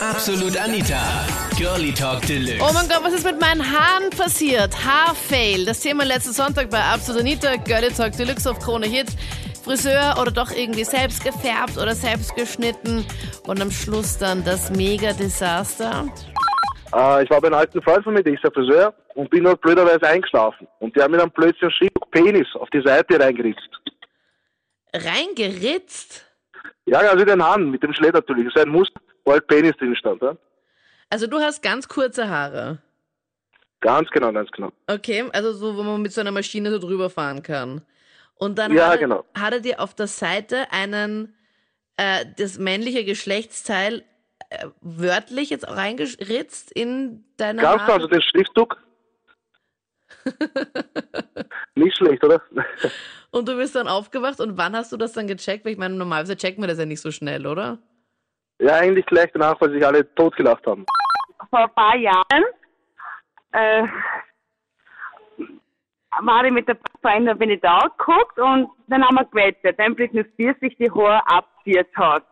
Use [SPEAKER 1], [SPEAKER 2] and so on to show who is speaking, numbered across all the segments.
[SPEAKER 1] Absolut Anita. Girlie Talk Deluxe.
[SPEAKER 2] Oh mein Gott, was ist mit meinen Haaren passiert? Haarfail. Das Thema letzten Sonntag bei Absolut Anita, Girlie Talk Deluxe auf Krone Hit. Friseur oder doch irgendwie selbst gefärbt oder selbst geschnitten und am Schluss dann das Mega-Desaster.
[SPEAKER 3] Äh, ich war bei einem alten Freund von mir, der ist der Friseur, und bin dort blöderweise eingeschlafen. Und der hat mir dann plötzlich ein Stück Penis auf die Seite reingeritzt.
[SPEAKER 2] Reingeritzt?
[SPEAKER 3] Ja, also den Hahn, mit dem Schlett natürlich. So ein Muster, halt Penis drin stand. Ja?
[SPEAKER 2] Also du hast ganz kurze Haare.
[SPEAKER 3] Ganz genau, ganz genau.
[SPEAKER 2] Okay, also so, wo man mit so einer Maschine so drüber fahren kann. Und dann
[SPEAKER 3] Ja,
[SPEAKER 2] hat, er,
[SPEAKER 3] genau.
[SPEAKER 2] hat er dir auf der Seite einen, äh, das männliche Geschlechtsteil äh, wörtlich jetzt auch reingeritzt in deine
[SPEAKER 3] Ganz genau,
[SPEAKER 2] Haare?
[SPEAKER 3] also den Schriftzug. Nicht schlecht, oder?
[SPEAKER 2] Und du bist dann aufgewacht und wann hast du das dann gecheckt? Weil ich meine, normalerweise checken wir das ja nicht so schnell, oder?
[SPEAKER 3] Ja, eigentlich gleich danach, weil sich alle totgelacht haben.
[SPEAKER 4] vor ein paar Jahren äh, war ich mit der Freundin, bin ich da geguckt und dann haben wir gewettet, wenn Britney Spears sich die Haare abziert hat.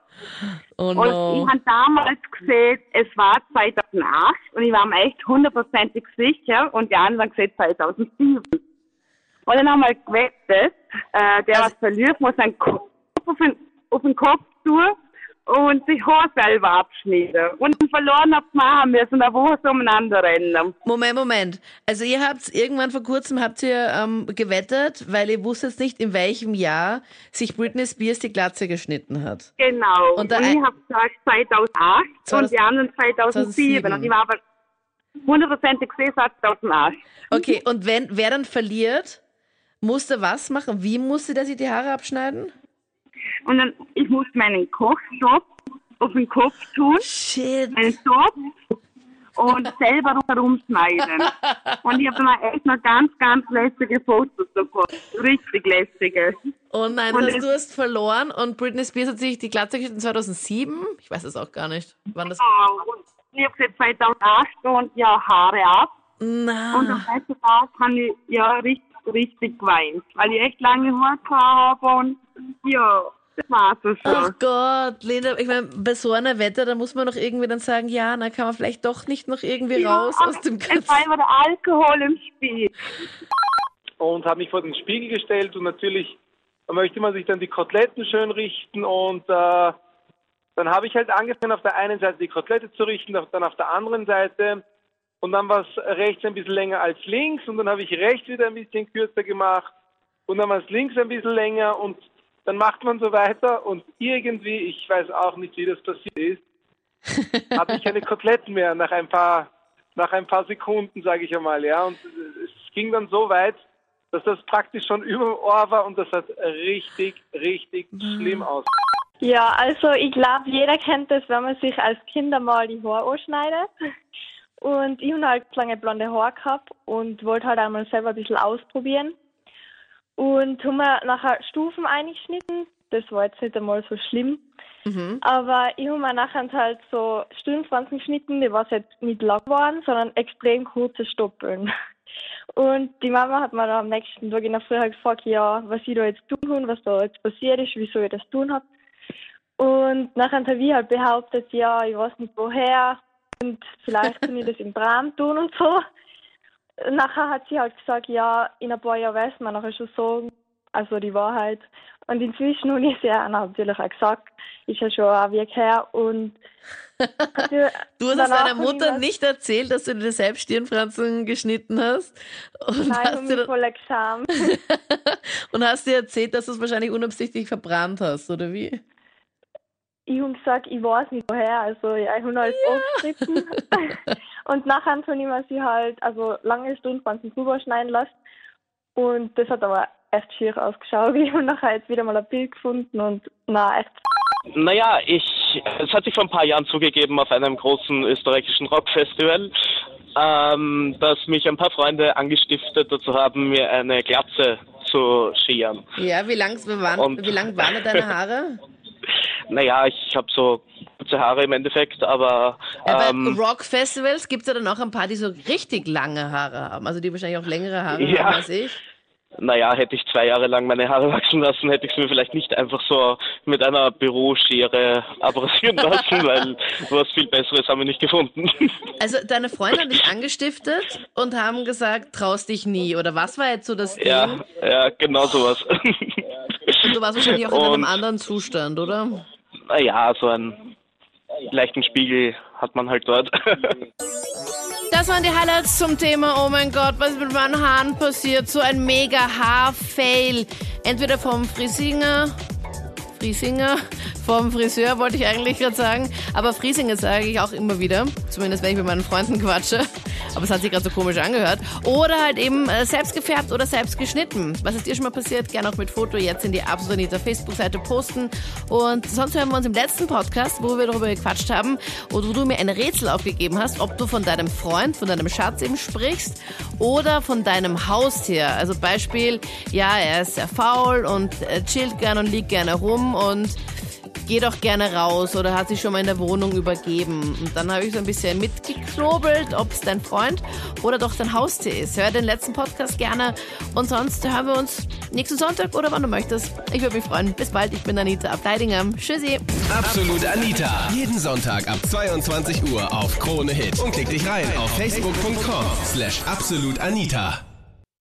[SPEAKER 2] Oh
[SPEAKER 4] Und
[SPEAKER 2] no.
[SPEAKER 4] ich habe damals gesehen, es war 2008 und ich war mir echt hundertprozentig sicher und die anderen haben gesehen 2007. Und dann haben wir gewettet, äh, der was verliert, muss einen Kopf auf den, auf den Kopf tun und sich Haar selber abschneiden. Und verloren habt machen müssen, da wo so umeinander rennen.
[SPEAKER 2] Moment, Moment. Also ihr habt irgendwann vor kurzem habt ihr ähm, gewettet, weil ihr wusstet nicht, in welchem Jahr sich Britney Spears die Glatze geschnitten hat.
[SPEAKER 4] Genau.
[SPEAKER 2] Und
[SPEAKER 4] Und, ich habe gesagt 2008
[SPEAKER 2] 2000
[SPEAKER 4] und die anderen 2007.
[SPEAKER 2] 2007.
[SPEAKER 4] Und ich war aber hundertprozentig gesehen, 2008.
[SPEAKER 2] Okay, und wenn wer dann verliert, musste was machen? Wie musste der sich die Haare abschneiden?
[SPEAKER 4] Und dann, ich musste meinen Kochstopp auf den Kopf tun,
[SPEAKER 2] Shit.
[SPEAKER 4] einen Topf und selber herumschneiden. Und ich habe dann echt noch ganz, ganz lästige Fotos davon. Richtig lästige.
[SPEAKER 2] Oh nein,
[SPEAKER 4] Und es-
[SPEAKER 2] du hast verloren und Britney Spears hat sich die Glatze geschnitten 2007? Ich weiß es auch gar nicht. Wann das?
[SPEAKER 4] Und ich habe gesagt 2008 und ja, Haare ab. Und
[SPEAKER 2] Na.
[SPEAKER 4] am nächsten Tag habe ich ja richtig, richtig geweint, weil ich echt lange Haare habe und ja, war so
[SPEAKER 2] Ach. Gott, Lena, ich meine, bei so einer Wette, da muss man doch irgendwie dann sagen, ja, na kann man vielleicht doch nicht noch irgendwie raus
[SPEAKER 4] Ja,
[SPEAKER 2] aus dem
[SPEAKER 4] es
[SPEAKER 2] Ganzen.
[SPEAKER 4] war immer der Alkohol im Spiel.
[SPEAKER 5] und habe mich vor den Spiegel gestellt und natürlich möchte man sich dann die Koteletten schön richten und äh, dann habe ich halt angefangen auf der einen Seite die Kotelette zu richten, dann auf der anderen Seite und dann war es rechts ein bisschen länger als links und dann habe ich rechts wieder ein bisschen kürzer gemacht und dann war es links ein bisschen länger und dann macht man so weiter und irgendwie, ich weiß auch nicht, wie das passiert ist, hatte ich keine Koteletten mehr nach ein paar nach ein paar Sekunden, sage ich einmal, ja. Und es ging dann so weit, dass das praktisch schon über dem Ohr war und das hat richtig, richtig schlimm aus.
[SPEAKER 6] Ja, also ich glaube, jeder kennt das, wenn man sich als Kind einmal die Haare anschneidet. Und ich habe halt lange blonde Haare gehabt und wollte halt einmal selber ein bisschen ausprobieren. Und haben mir nachher Stufen eingeschnitten. Das war jetzt nicht einmal so schlimm.
[SPEAKER 2] Mhm.
[SPEAKER 6] Aber ich habe mir nachher halt so Stirnfransen geschnitten, die war jetzt nicht lang geworden, sondern extrem kurze Stoppeln. Und die Mama hat mir dann am nächsten Tag in der Früh halt gefragt, ja, was ich da jetzt tun kann, was da jetzt passiert ist, wieso ich das tun habe. Und nachher habe ich halt behauptet, ja, ich weiß nicht woher und vielleicht kann ich das im Traum tun und so. Nachher hat sie halt gesagt, ja, in ein paar Jahren weiß man nachher schon so, also die Wahrheit. Und inzwischen habe ich sie natürlich auch gesagt, ist ja schon ein Weg her und also,
[SPEAKER 2] Du hast es deiner Mutter nicht erzählt, dass du dir selbst Stirnfransen geschnitten hast. Und,
[SPEAKER 6] Nein,
[SPEAKER 2] hast dir,
[SPEAKER 6] voll geschämt.
[SPEAKER 2] und hast dir erzählt, dass du es wahrscheinlich unabsichtlich verbrannt hast, oder wie?
[SPEAKER 6] Ich habe gesagt, ich weiß nicht woher, also ja, ich habe halt aufgeschrieben. und nachher habe ich mir sie halt, also lange Stundenfransen drüber schneiden lassen. Und das hat aber echt schier ausgeschaut. Ich habe nachher jetzt wieder mal ein Bild gefunden und na echt
[SPEAKER 7] Naja, ich, es hat sich vor ein paar Jahren zugegeben auf einem großen österreichischen Rockfestival, ähm, dass mich ein paar Freunde angestiftet dazu haben, mir eine Glatze zu scheren.
[SPEAKER 2] Ja, wie lang, wie waren,
[SPEAKER 7] Und-
[SPEAKER 2] wie lang waren deine Haare?
[SPEAKER 7] Naja, ich habe so kurze Haare im Endeffekt, aber
[SPEAKER 2] Ja, bei
[SPEAKER 7] ähm,
[SPEAKER 2] Rockfestivals gibt es ja dann auch ein paar, die so richtig lange Haare haben. Also die wahrscheinlich auch längere Haare
[SPEAKER 7] Ja.
[SPEAKER 2] haben als ich.
[SPEAKER 7] naja, hätte ich zwei Jahre lang meine Haare wachsen lassen, hätte ich es mir vielleicht nicht einfach so mit einer Büroschere abrasieren lassen, weil was viel Besseres haben wir nicht gefunden.
[SPEAKER 2] Also deine Freunde haben dich angestiftet und haben gesagt, traust dich nie. Oder was war jetzt so das Ding?
[SPEAKER 7] Ja, ja, genau sowas.
[SPEAKER 2] Und du warst wahrscheinlich auch in einem anderen Zustand, oder?
[SPEAKER 7] Naja, so einen leichten Spiegel hat man halt dort.
[SPEAKER 2] Das waren die Highlights zum Thema, oh mein Gott, was ist mit meinen Haaren passiert? So ein mega Haarfail. Entweder vom Frisinger, Friesinger, vom Friseur wollte ich eigentlich gerade sagen, aber Friesinger sage ich auch immer wieder, zumindest wenn ich mit meinen Freunden quatsche aber es hat sich gerade so komisch angehört. Oder halt eben äh, selbst gefärbt oder selbst geschnitten. Was ist dir schon mal passiert? Gerne auch mit Foto jetzt in die Absolut Facebook-Seite posten. Und sonst hören wir uns im letzten Podcast, wo wir darüber gequatscht haben und wo du mir ein Rätsel aufgegeben hast, ob du von deinem Freund, von deinem Schatz eben sprichst oder von deinem Haustier. Also Beispiel, ja, er ist sehr faul und äh, chillt gern und liegt gerne rum und geh doch gerne raus oder hat sich schon mal in der Wohnung übergeben. Und dann habe ich so ein bisschen mitgeknobelt, ob es dein Freund oder doch dein Haustier ist. Hör den letzten Podcast gerne und sonst hören wir uns nächsten Sonntag oder wann du möchtest. Ich würde mich freuen. Bis bald, ich bin Anita Abteidinger. Tschüssi.
[SPEAKER 1] Absolut Anita. Jeden Sonntag ab 22 Uhr auf Krone Hit. Und klick dich rein auf facebook.com slash absolutanita.